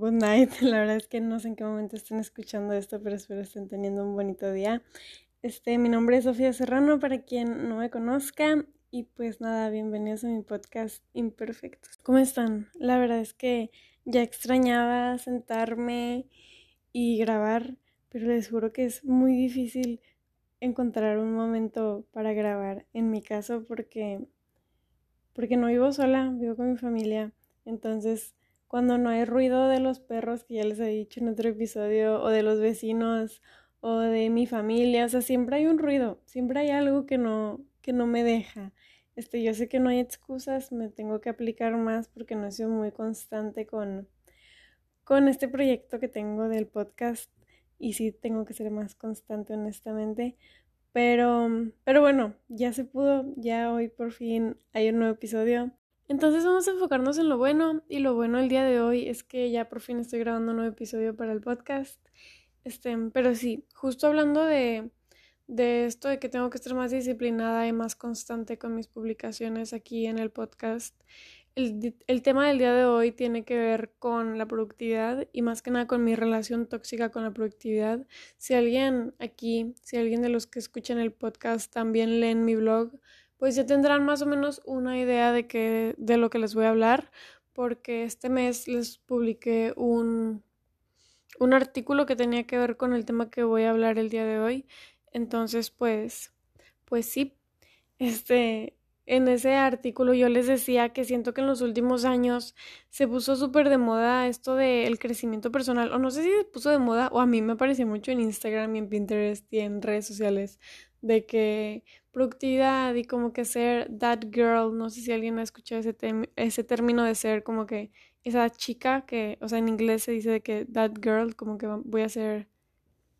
good night. La verdad es que no sé en qué momento estén escuchando esto, pero espero estén teniendo un bonito día. Este, mi nombre es Sofía Serrano, para quien no me conozca. Y pues nada, bienvenidos a mi podcast Imperfectos. ¿Cómo están? La verdad es que ya extrañaba sentarme y grabar, pero les juro que es muy difícil encontrar un momento para grabar en mi caso porque porque no vivo sola, vivo con mi familia. Entonces, cuando no hay ruido de los perros, que ya les he dicho en otro episodio, o de los vecinos, o de mi familia, o sea, siempre hay un ruido, siempre hay algo que no, que no me deja. Este, yo sé que no hay excusas, me tengo que aplicar más porque no he sido muy constante con, con este proyecto que tengo del podcast y sí tengo que ser más constante honestamente. Pero, pero bueno, ya se pudo, ya hoy por fin hay un nuevo episodio. Entonces vamos a enfocarnos en lo bueno y lo bueno el día de hoy es que ya por fin estoy grabando un nuevo episodio para el podcast. Este, pero sí, justo hablando de, de esto de que tengo que estar más disciplinada y más constante con mis publicaciones aquí en el podcast. El, el, tema del día de hoy tiene que ver con la productividad y más que nada con mi relación tóxica con la productividad. Si alguien aquí, si alguien de los que escuchan el podcast también leen mi blog, pues ya tendrán más o menos una idea de, que, de lo que les voy a hablar, porque este mes les publiqué un, un artículo que tenía que ver con el tema que voy a hablar el día de hoy. Entonces, pues, pues sí, este, en ese artículo yo les decía que siento que en los últimos años se puso súper de moda esto del crecimiento personal, o no sé si se puso de moda, o a mí me apareció mucho en Instagram y en Pinterest y en redes sociales, de que productividad y como que ser that girl, no sé si alguien ha escuchado ese, ese término de ser como que esa chica que, o sea, en inglés se dice de que that girl, como que voy a ser,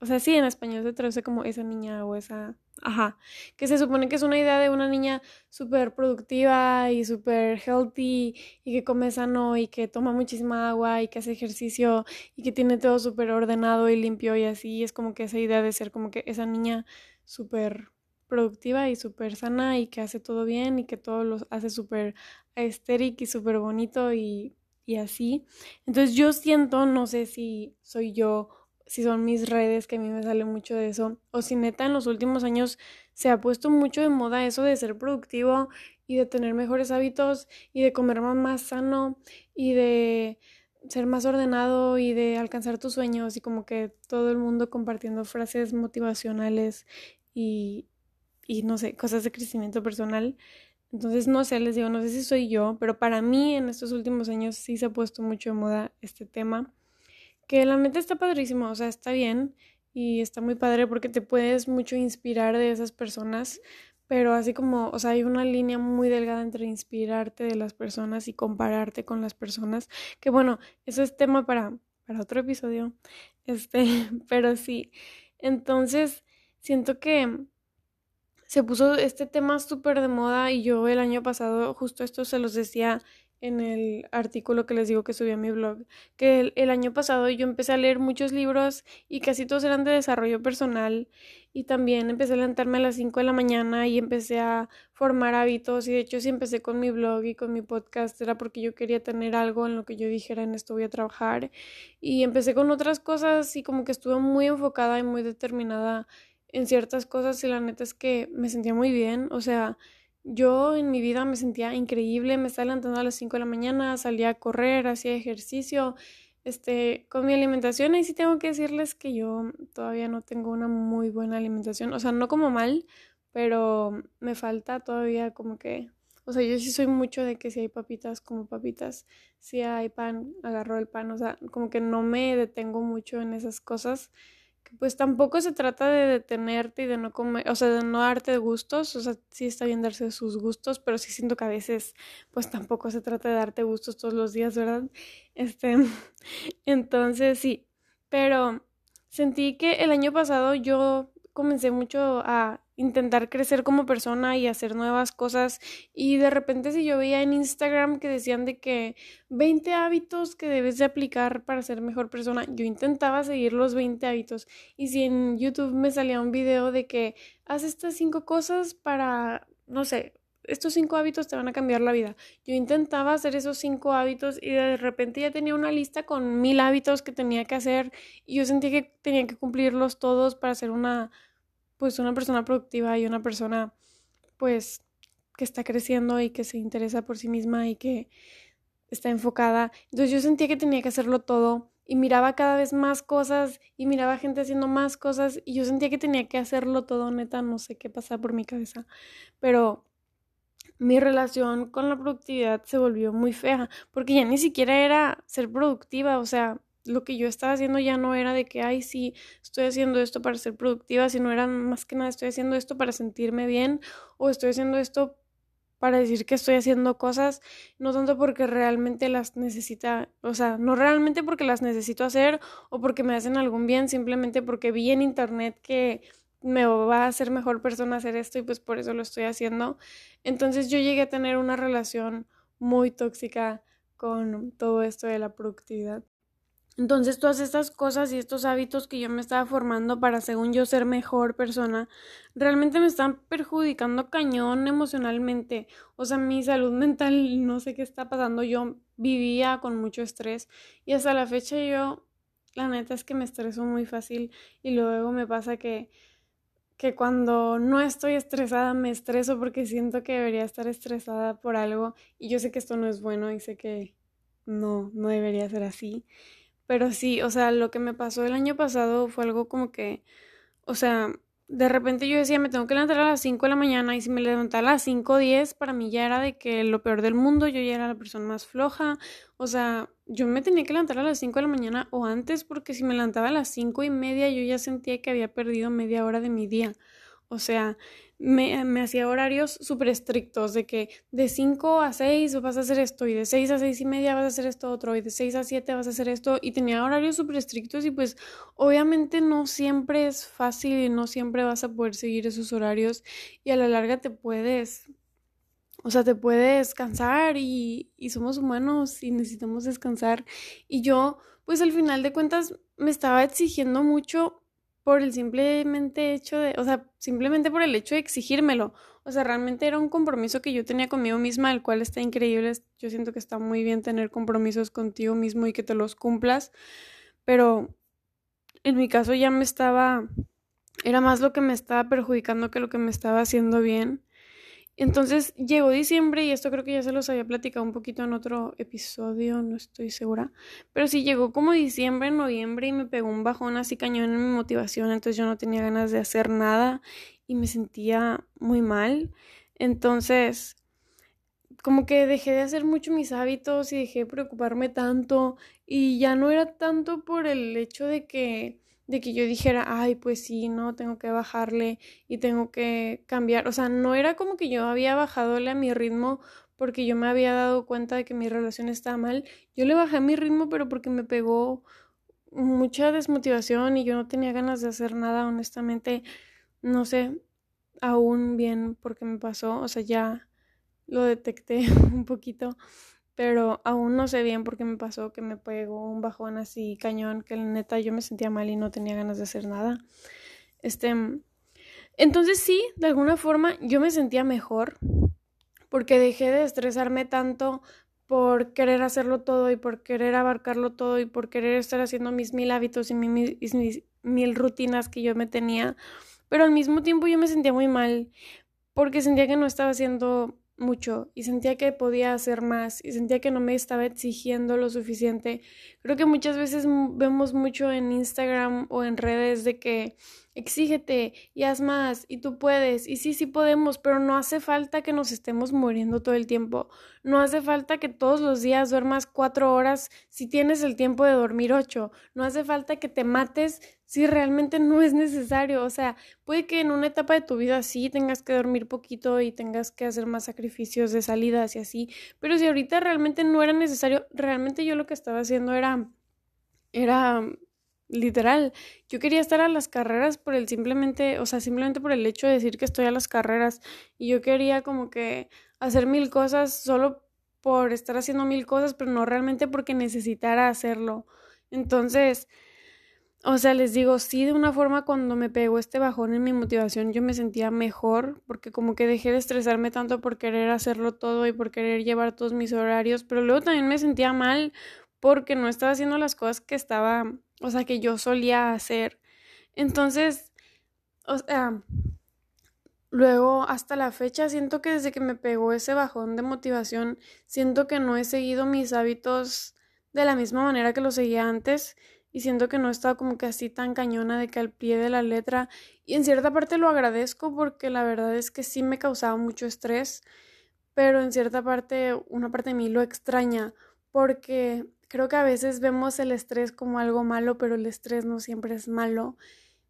o sea, sí, en español se traduce como esa niña o esa, ajá, que se supone que es una idea de una niña súper productiva y súper healthy y que come sano y que toma muchísima agua y que hace ejercicio y que tiene todo súper ordenado y limpio y así, es como que esa idea de ser como que esa niña súper productiva y súper sana y que hace todo bien y que todo lo hace súper estéril y súper bonito y, y así. Entonces yo siento, no sé si soy yo, si son mis redes, que a mí me sale mucho de eso, o si neta en los últimos años se ha puesto mucho de moda eso de ser productivo y de tener mejores hábitos y de comer más, sano y de ser más ordenado y de alcanzar tus sueños y como que todo el mundo compartiendo frases motivacionales y, y no sé, cosas de crecimiento personal. Entonces, no sé, les digo, no sé si soy yo, pero para mí en estos últimos años sí se ha puesto mucho de moda este tema, que la neta está padrísimo, o sea, está bien y está muy padre porque te puedes mucho inspirar de esas personas, pero así como, o sea, hay una línea muy delgada entre inspirarte de las personas y compararte con las personas, que bueno, eso es tema para, para otro episodio, este, pero sí, entonces siento que se puso este tema súper de moda y yo el año pasado justo esto se los decía en el artículo que les digo que subí a mi blog, que el, año pasado yo empecé a leer muchos libros y casi todos eran de desarrollo personal y también empecé a levantarme a las 5 de la mañana y empecé a formar hábitos y de hecho sí empecé con mi blog y con mi podcast era porque yo quería tener algo en lo que yo dijera en esto voy a trabajar y empecé con otras cosas y como que estuve muy enfocada y muy determinada en ciertas cosas y la neta es que me sentía muy bien, o sea, yo en mi vida me sentía increíble, me estaba levantando a las 5 de la mañana, salía a correr, hacía ejercicio, este, con mi alimentación y sí tengo que decirles que yo todavía no tengo una muy buena alimentación, o sea, no como mal, pero me falta todavía como que, o sea, yo sí soy mucho de que si hay papitas, como papitas, si hay pan, agarro el pan, o sea, como que no me detengo mucho en esas cosas pues tampoco se trata de detenerte y de no comer, o sea, de no darte gustos, o sea, sí está bien darse sus gustos, pero sí siento que a veces, pues tampoco se trata de darte gustos todos los días, ¿verdad? Este, entonces sí, pero sentí que el año pasado yo comencé mucho a intentar crecer como persona y hacer nuevas cosas y de repente si yo veía en Instagram que decían de que 20 hábitos que debes de aplicar para ser mejor persona, yo intentaba seguir los 20 hábitos y si en YouTube me salía un video de que haz estas cinco cosas para, no sé, estos cinco hábitos te van a cambiar la vida. Yo intentaba hacer esos cinco hábitos y de repente ya tenía una lista con mil hábitos que tenía que hacer y yo sentía que tenía que cumplirlos todos para ser una, pues una persona productiva y una persona, pues, que está creciendo y que se interesa por sí misma y que está enfocada. Entonces yo sentía que tenía que hacerlo todo y miraba cada vez más cosas y miraba gente haciendo más cosas y yo sentía que tenía que hacerlo todo, neta, no sé qué pasaba por mi cabeza, pero mi relación con la productividad se volvió muy fea, porque ya ni siquiera era ser productiva, o sea, lo que yo estaba haciendo ya no era de que, ay, sí, estoy haciendo esto para ser productiva, sino era más que nada, estoy haciendo esto para sentirme bien o estoy haciendo esto para decir que estoy haciendo cosas, no tanto porque realmente las necesita, o sea, no realmente porque las necesito hacer o porque me hacen algún bien, simplemente porque vi en internet que me va a hacer mejor persona hacer esto y pues por eso lo estoy haciendo. Entonces yo llegué a tener una relación muy tóxica con todo esto de la productividad. Entonces todas estas cosas y estos hábitos que yo me estaba formando para, según yo, ser mejor persona, realmente me están perjudicando cañón emocionalmente. O sea, mi salud mental, no sé qué está pasando. Yo vivía con mucho estrés y hasta la fecha yo, la neta es que me estreso muy fácil y luego me pasa que que cuando no estoy estresada me estreso porque siento que debería estar estresada por algo y yo sé que esto no es bueno y sé que no, no debería ser así. Pero sí, o sea, lo que me pasó el año pasado fue algo como que, o sea, de repente yo decía, me tengo que levantar a las 5 de la mañana y si me levantaba a las 5.10, para mí ya era de que lo peor del mundo, yo ya era la persona más floja, o sea, yo me tenía que levantar a las 5 de la mañana o antes porque si me levantaba a las cinco y media yo ya sentía que había perdido media hora de mi día, o sea, me, hacía horarios súper estrictos de que de 5 a 6 vas a hacer esto y de 6 a 6 y media vas a hacer esto otro y de 6 a 7 vas a hacer esto y tenía horarios súper estrictos y pues obviamente no siempre es fácil y no siempre vas a poder seguir esos horarios y a la larga te puedes, o sea, te puedes cansar y, y somos humanos y necesitamos descansar. Y yo pues al final de cuentas me estaba exigiendo mucho por el simplemente hecho de, o sea, simplemente por el hecho de exigírmelo. O sea, realmente era un compromiso que yo tenía conmigo misma, el cual está increíble. Yo siento que está muy bien tener compromisos contigo mismo y que te los cumplas. Pero en mi caso ya me estaba, era más lo que me estaba perjudicando que lo que me estaba haciendo bien. Entonces llegó diciembre y esto creo que ya se los había platicado un poquito en otro episodio, no estoy segura. Pero sí llegó como diciembre, noviembre y me pegó un bajón así cañón en mi motivación, entonces yo no tenía ganas de hacer nada y me sentía muy mal. Entonces, como que dejé de hacer mucho mis hábitos y dejé de preocuparme tanto y ya no era tanto por el hecho de que de que yo dijera, ay, pues sí, no, tengo que bajarle y tengo que cambiar. O sea, no era como que yo había bajadole a mi ritmo porque yo me había dado cuenta de que mi relación estaba mal. Yo le bajé mi ritmo, pero porque me pegó mucha desmotivación y yo no tenía ganas de hacer nada, honestamente. No sé aún bien por qué me pasó. O sea, ya lo detecté un poquito pero aún no sé bien por qué me pasó que me pegó un bajón así cañón, que la neta yo me sentía mal y no tenía ganas de hacer nada. Este, entonces sí, de alguna forma yo me sentía mejor porque dejé de estresarme tanto por querer hacerlo todo y por querer abarcarlo todo y por querer estar haciendo mis mil hábitos y mis, mis mil rutinas que yo me tenía, pero al mismo tiempo yo me sentía muy mal porque sentía que no estaba haciendo mucho y sentía que podía hacer más y sentía que no me estaba exigiendo lo suficiente. Creo que muchas veces vemos mucho en Instagram o en redes de que exígete y haz más y tú puedes y sí, sí podemos, pero no hace falta que nos estemos muriendo todo el tiempo. No hace falta que todos los días duermas cuatro horas si tienes el tiempo de dormir ocho. No hace falta que te mates si realmente no es necesario. O sea, puede que en una etapa de tu vida sí tengas que dormir poquito y tengas que hacer más sacrificios de salidas y así, pero si ahorita realmente no era necesario, realmente yo lo que estaba haciendo era era literal, yo quería estar a las carreras por el simplemente, o sea, simplemente por el hecho de decir que estoy a las carreras y yo quería como que hacer mil cosas solo por estar haciendo mil cosas, pero no realmente porque necesitara hacerlo. Entonces, o sea, les digo, sí, de una forma cuando me pegó este bajón en mi motivación, yo me sentía mejor, porque como que dejé de estresarme tanto por querer hacerlo todo y por querer llevar todos mis horarios, pero luego también me sentía mal porque no estaba haciendo las cosas que estaba, o sea, que yo solía hacer. Entonces, o sea, luego hasta la fecha siento que desde que me pegó ese bajón de motivación, siento que no he seguido mis hábitos de la misma manera que lo seguía antes y siento que no estaba como que así tan cañona de que al pie de la letra y en cierta parte lo agradezco porque la verdad es que sí me causaba mucho estrés, pero en cierta parte una parte de mí lo extraña porque creo que a veces vemos el estrés como algo malo, pero el estrés no siempre es malo.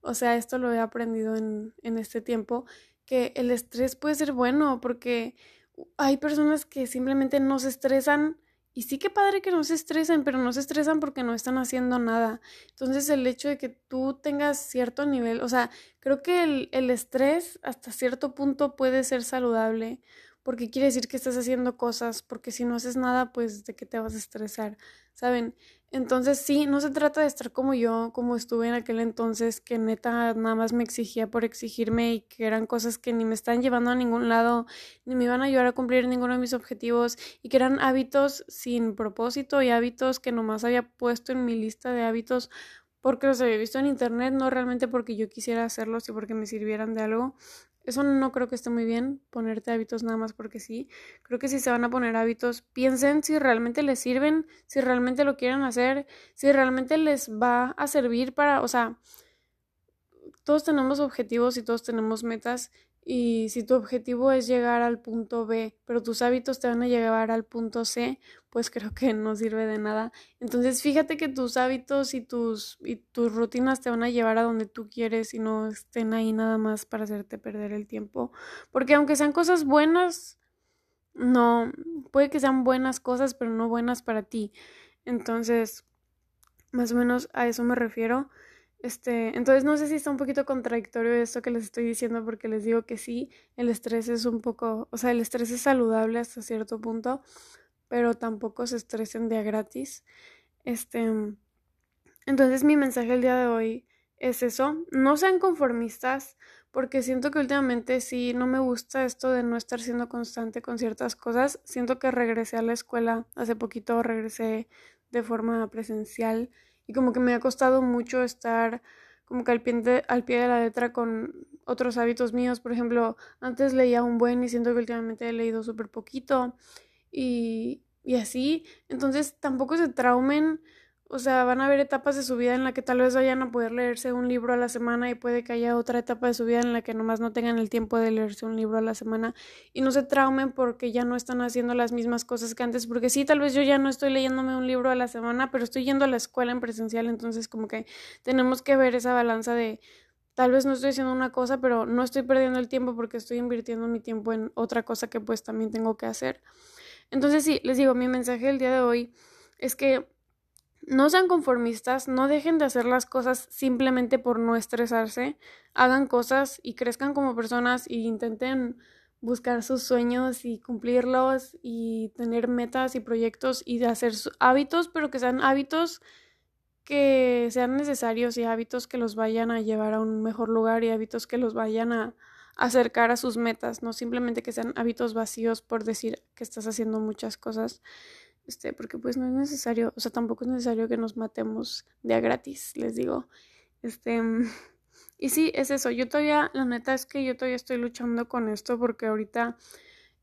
O sea, esto lo he aprendido en, en este tiempo, que el estrés puede ser bueno porque hay personas que simplemente no se estresan y sí que padre que no se estresen, pero no se estresan porque no están haciendo nada. Entonces el hecho de que tú tengas cierto nivel, o sea, creo que el, el estrés hasta cierto punto puede ser saludable, porque quiere decir que estás haciendo cosas, porque si no haces nada, pues de qué te vas a estresar, ¿saben? Entonces sí, no se trata de estar como yo, como estuve en aquel entonces, que neta nada más me exigía por exigirme y que eran cosas que ni me están llevando a ningún lado, ni me iban a ayudar a cumplir ninguno de mis objetivos y que eran hábitos sin propósito y hábitos que nomás había puesto en mi lista de hábitos porque los había visto en internet, no realmente porque yo quisiera hacerlos y porque me sirvieran de algo. Eso no creo que esté muy bien, ponerte hábitos nada más porque sí. Creo que si se van a poner hábitos, piensen si realmente les sirven, si realmente lo quieren hacer, si realmente les va a servir para, o sea, todos tenemos objetivos y todos tenemos metas y si tu objetivo es llegar al punto B, pero tus hábitos te van a llevar al punto C, pues creo que no sirve de nada. Entonces, fíjate que tus hábitos y tus, y tus rutinas te van a llevar a donde tú quieres y no estén ahí nada más para hacerte perder el tiempo. Porque aunque sean cosas buenas, no, puede que sean buenas cosas, pero no buenas para ti. Entonces, más o menos a eso me refiero. Este, entonces no sé si está un poquito contradictorio esto que les estoy diciendo porque les digo que sí, el estrés es un poco, o sea, el estrés es saludable hasta cierto punto, pero tampoco se estresen de a gratis. Este, entonces mi mensaje el día de hoy es eso, no sean conformistas porque siento que últimamente sí no me gusta esto de no estar siendo constante con ciertas cosas. Siento que regresé a la escuela, hace poquito regresé de forma presencial y como que me ha costado mucho estar como que al pie, de, al pie de la letra con otros hábitos míos. Por ejemplo, antes leía un buen y siento que últimamente he leído súper poquito y, y así. Entonces tampoco se traumen o sea, van a haber etapas de su vida en la que tal vez vayan a poder leerse un libro a la semana y puede que haya otra etapa de su vida en la que nomás no tengan el tiempo de leerse un libro a la semana y no se traumen porque ya no están haciendo las mismas cosas que antes, porque sí, tal vez yo ya no estoy leyéndome un libro a la semana, pero estoy yendo a la escuela en presencial, entonces como que tenemos que ver esa balanza de tal vez no estoy haciendo una cosa, pero no estoy perdiendo el tiempo porque estoy invirtiendo mi tiempo en otra cosa que pues también tengo que hacer. Entonces sí, les digo, mi mensaje del día de hoy es que no sean conformistas, no dejen de hacer las cosas simplemente por no estresarse, hagan cosas y crezcan como personas y intenten buscar sus sueños y cumplirlos y tener metas y proyectos y de hacer hábitos, pero que sean hábitos que sean necesarios y hábitos que los vayan a llevar a un mejor lugar y hábitos que los vayan a acercar a sus metas, no simplemente que sean hábitos vacíos por decir que estás haciendo muchas cosas este, porque pues no es necesario, o sea, tampoco es necesario que nos matemos de a gratis, les digo. Este, y sí, es eso, yo todavía, la neta es que yo todavía estoy luchando con esto porque ahorita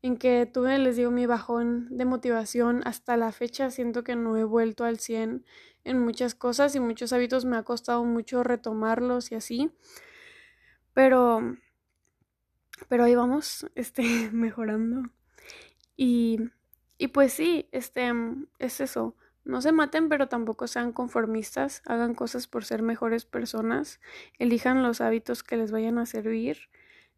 en que tuve, les digo, mi bajón de motivación hasta la fecha, siento que no he vuelto al 100 en muchas cosas y muchos hábitos me ha costado mucho retomarlos y así. Pero, pero ahí vamos, este, mejorando. Y y pues sí, este es eso. No se maten, pero tampoco sean conformistas. Hagan cosas por ser mejores personas. Elijan los hábitos que les vayan a servir.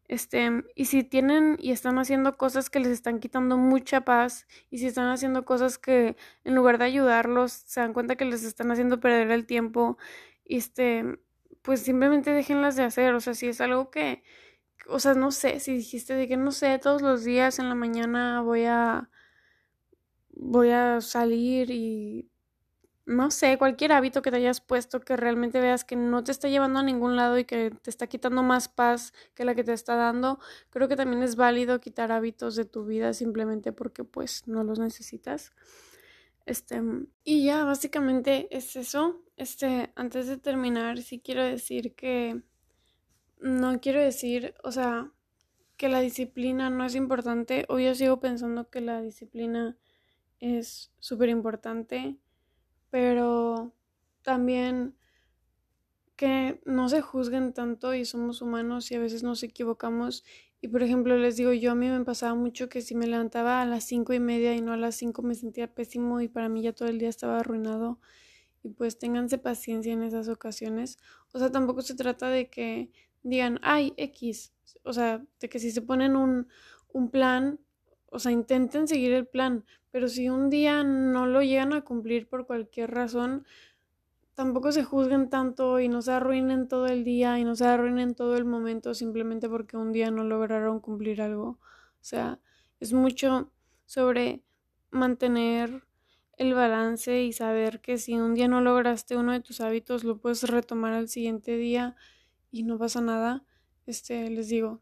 Este, y si tienen y están haciendo cosas que les están quitando mucha paz, y si están haciendo cosas que en lugar de ayudarlos, se dan cuenta que les están haciendo perder el tiempo, este, pues simplemente déjenlas de hacer. O sea, si es algo que, o sea, no sé, si dijiste de que no sé, todos los días en la mañana voy a voy a salir y no sé, cualquier hábito que te hayas puesto que realmente veas que no te está llevando a ningún lado y que te está quitando más paz que la que te está dando, creo que también es válido quitar hábitos de tu vida simplemente porque pues no los necesitas. Este, y ya básicamente es eso. Este, antes de terminar, sí quiero decir que no quiero decir, o sea, que la disciplina no es importante. Hoy yo sigo pensando que la disciplina es súper importante pero también que no se juzguen tanto y somos humanos y a veces nos equivocamos. Y por ejemplo, les digo, yo a mí me pasaba mucho que si me levantaba a las cinco y media y no a las cinco me sentía pésimo y para mí ya todo el día estaba arruinado. Y pues ténganse paciencia en esas ocasiones. O sea, tampoco se trata de que digan, ay, X. O sea, de que si se ponen un, un plan, o sea, intenten seguir el plan, pero si un día no lo llegan a cumplir por cualquier razón, tampoco se juzguen tanto y no se arruinen todo el día y no se arruinen todo el momento simplemente porque un día no lograron cumplir algo. O sea, es mucho sobre mantener el balance y saber que si un día no lograste uno de tus hábitos, lo puedes retomar al siguiente día y no pasa nada. Este, les digo,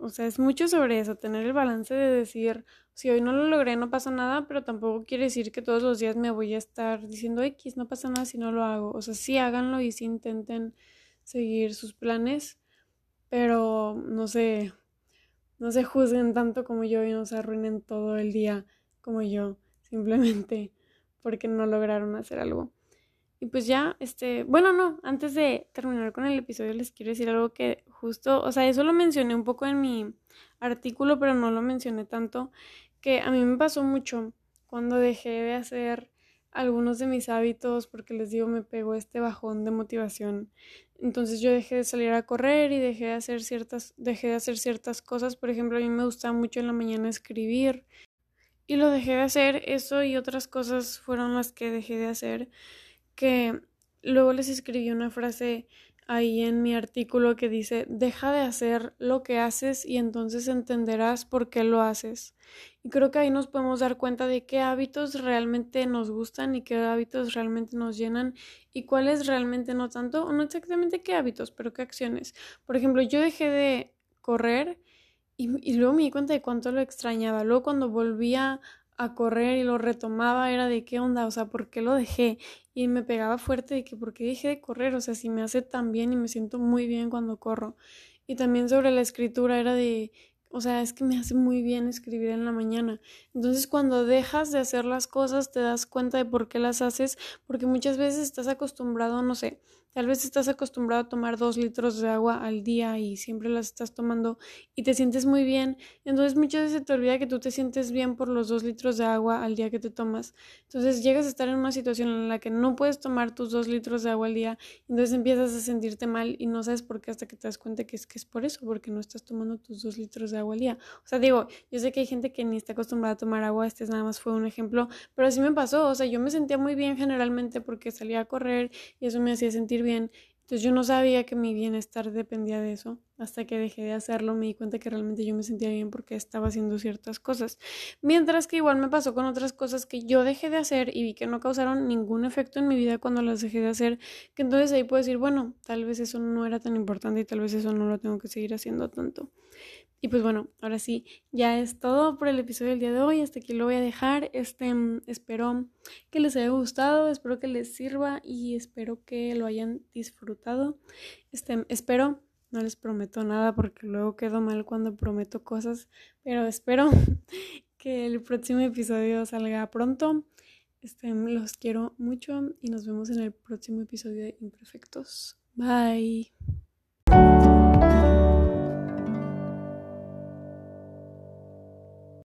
o sea, es mucho sobre eso, tener el balance de decir, si hoy no lo logré, no pasa nada, pero tampoco quiere decir que todos los días me voy a estar diciendo X, no pasa nada si no lo hago. O sea, sí háganlo y sí intenten seguir sus planes, pero no sé, no se juzguen tanto como yo y no se arruinen todo el día como yo, simplemente porque no lograron hacer algo. Y pues ya, este, bueno, no, antes de terminar con el episodio les quiero decir algo que justo, o sea, eso lo mencioné un poco en mi artículo, pero no lo mencioné tanto, que a mí me pasó mucho cuando dejé de hacer algunos de mis hábitos, porque les digo, me pegó este bajón de motivación. Entonces yo dejé de salir a correr y dejé de hacer ciertas, dejé de hacer ciertas cosas. Por ejemplo, a mí me gusta mucho en la mañana escribir. Y lo dejé de hacer, eso y otras cosas fueron las que dejé de hacer que luego les escribí una frase ahí en mi artículo que dice, deja de hacer lo que haces y entonces entenderás por qué lo haces. Y creo que ahí nos podemos dar cuenta de qué hábitos realmente nos gustan y qué hábitos realmente nos llenan y cuáles realmente no tanto, o no exactamente qué hábitos, pero qué acciones. Por ejemplo, yo dejé de correr y, y luego me di cuenta de cuánto lo extrañaba. Luego cuando volvía a correr y lo retomaba era de qué onda, o sea, ¿por qué lo dejé? Y me pegaba fuerte de que por qué dejé de correr, o sea, si me hace tan bien y me siento muy bien cuando corro. Y también sobre la escritura era de, o sea, es que me hace muy bien escribir en la mañana. Entonces, cuando dejas de hacer las cosas, te das cuenta de por qué las haces, porque muchas veces estás acostumbrado, no sé, Tal vez estás acostumbrado a tomar dos litros de agua al día y siempre las estás tomando y te sientes muy bien. Entonces muchas veces te olvida que tú te sientes bien por los dos litros de agua al día que te tomas. Entonces llegas a estar en una situación en la que no puedes tomar tus dos litros de agua al día. Entonces empiezas a sentirte mal y no sabes por qué hasta que te das cuenta que es que es por eso, porque no estás tomando tus dos litros de agua al día. O sea, digo, yo sé que hay gente que ni está acostumbrada a tomar agua, este nada más fue un ejemplo, pero así me pasó. O sea, yo me sentía muy bien generalmente porque salía a correr y eso me hacía bien. Entonces yo no sabía que mi bienestar dependía de eso. Hasta que dejé de hacerlo me di cuenta que realmente yo me sentía bien porque estaba haciendo ciertas cosas. Mientras que igual me pasó con otras cosas que yo dejé de hacer y vi que no causaron ningún efecto en mi vida cuando las dejé de hacer. Que entonces ahí puedo decir, bueno, tal vez eso no era tan importante y tal vez eso no lo tengo que seguir haciendo tanto. Y pues bueno, ahora sí, ya es todo por el episodio del día de hoy. Hasta aquí lo voy a dejar. Este, espero que les haya gustado, espero que les sirva y espero que lo hayan disfrutado. Este, espero, no les prometo nada porque luego quedo mal cuando prometo cosas, pero espero que el próximo episodio salga pronto. Este, los quiero mucho y nos vemos en el próximo episodio de Imperfectos. Bye.